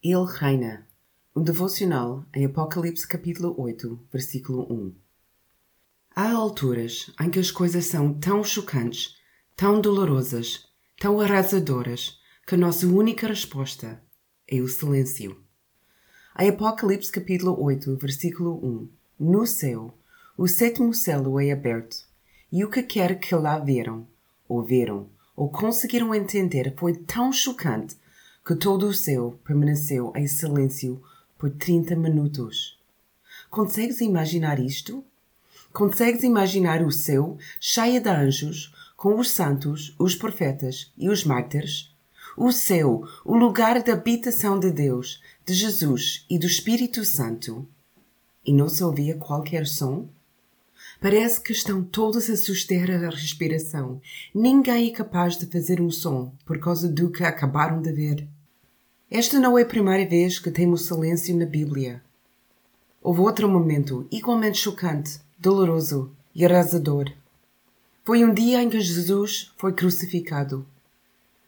Ele reina. Um devocional em Apocalipse capítulo 8, versículo 1. Há alturas em que as coisas são tão chocantes, tão dolorosas, tão arrasadoras, que a nossa única resposta é o silêncio. Em Apocalipse capítulo 8, versículo 1, no céu, o sétimo céu é aberto, e o que quer que lá viram, ouviram ou conseguiram entender foi tão chocante que todo o céu permaneceu em silêncio por 30 minutos. Consegues imaginar isto? Consegues imaginar o céu cheio de anjos, com os santos, os profetas e os mártires? O céu, o lugar da habitação de Deus, de Jesus e do Espírito Santo. E não se ouvia qualquer som? Parece que estão todos a suster a respiração. Ninguém é capaz de fazer um som por causa do que acabaram de ver. Esta não é a primeira vez que temos silêncio na Bíblia. Houve outro momento igualmente chocante, doloroso e arrasador. Foi um dia em que Jesus foi crucificado.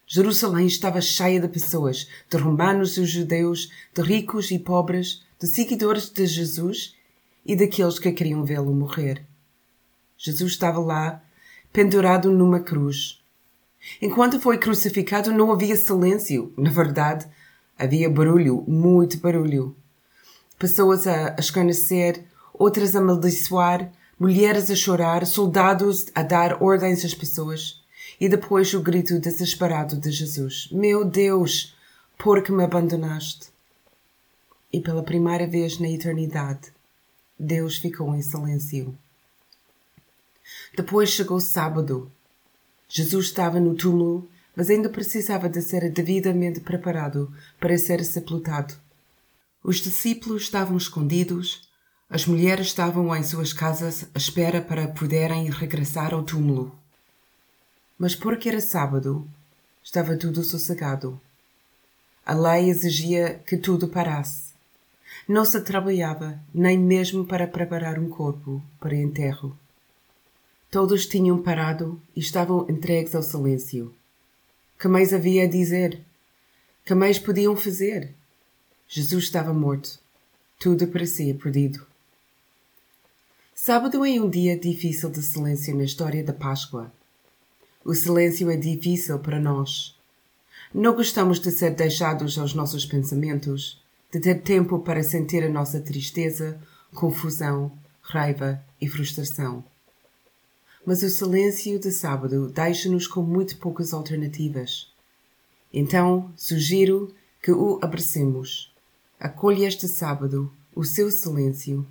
Jerusalém estava cheia de pessoas, de romanos e judeus, de ricos e pobres, de seguidores de Jesus e daqueles que queriam vê-lo morrer. Jesus estava lá, pendurado numa cruz. Enquanto foi crucificado, não havia silêncio. Na verdade, Havia barulho, muito barulho. Pessoas a escarnecer, outras a maldiçoar, mulheres a chorar, soldados a dar ordens às pessoas. E depois o grito desesperado de Jesus: Meu Deus, por que me abandonaste? E pela primeira vez na eternidade, Deus ficou em silêncio. Depois chegou sábado. Jesus estava no túmulo mas ainda precisava de ser devidamente preparado para ser sepultado. Os discípulos estavam escondidos, as mulheres estavam em suas casas à espera para poderem regressar ao túmulo. Mas porque era sábado, estava tudo sossegado. A lei exigia que tudo parasse. Não se trabalhava nem mesmo para preparar um corpo para enterro. Todos tinham parado e estavam entregues ao silêncio. Que mais havia a dizer? Que mais podiam fazer? Jesus estava morto. Tudo parecia perdido. Sábado é um dia difícil de silêncio na história da Páscoa. O silêncio é difícil para nós. Não gostamos de ser deixados aos nossos pensamentos, de ter tempo para sentir a nossa tristeza, confusão, raiva e frustração mas o silêncio de sábado deixa-nos com muito poucas alternativas. Então, sugiro que o abracemos. Acolhe este sábado o seu silêncio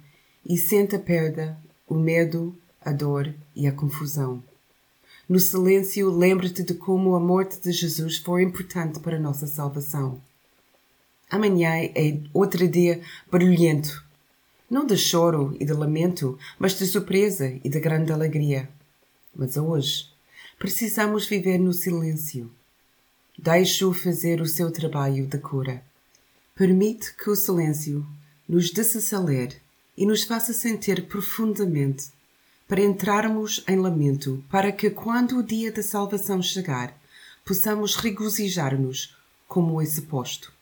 e sente a perda, o medo, a dor e a confusão. No silêncio, lembre-te de como a morte de Jesus foi importante para a nossa salvação. Amanhã é outro dia barulhento, não de choro e de lamento, mas de surpresa e de grande alegria. Mas hoje precisamos viver no silêncio. Deixe-o fazer o seu trabalho de cura. Permite que o silêncio nos desacelere e nos faça sentir profundamente para entrarmos em lamento, para que quando o dia da salvação chegar, possamos regozijar-nos como é suposto.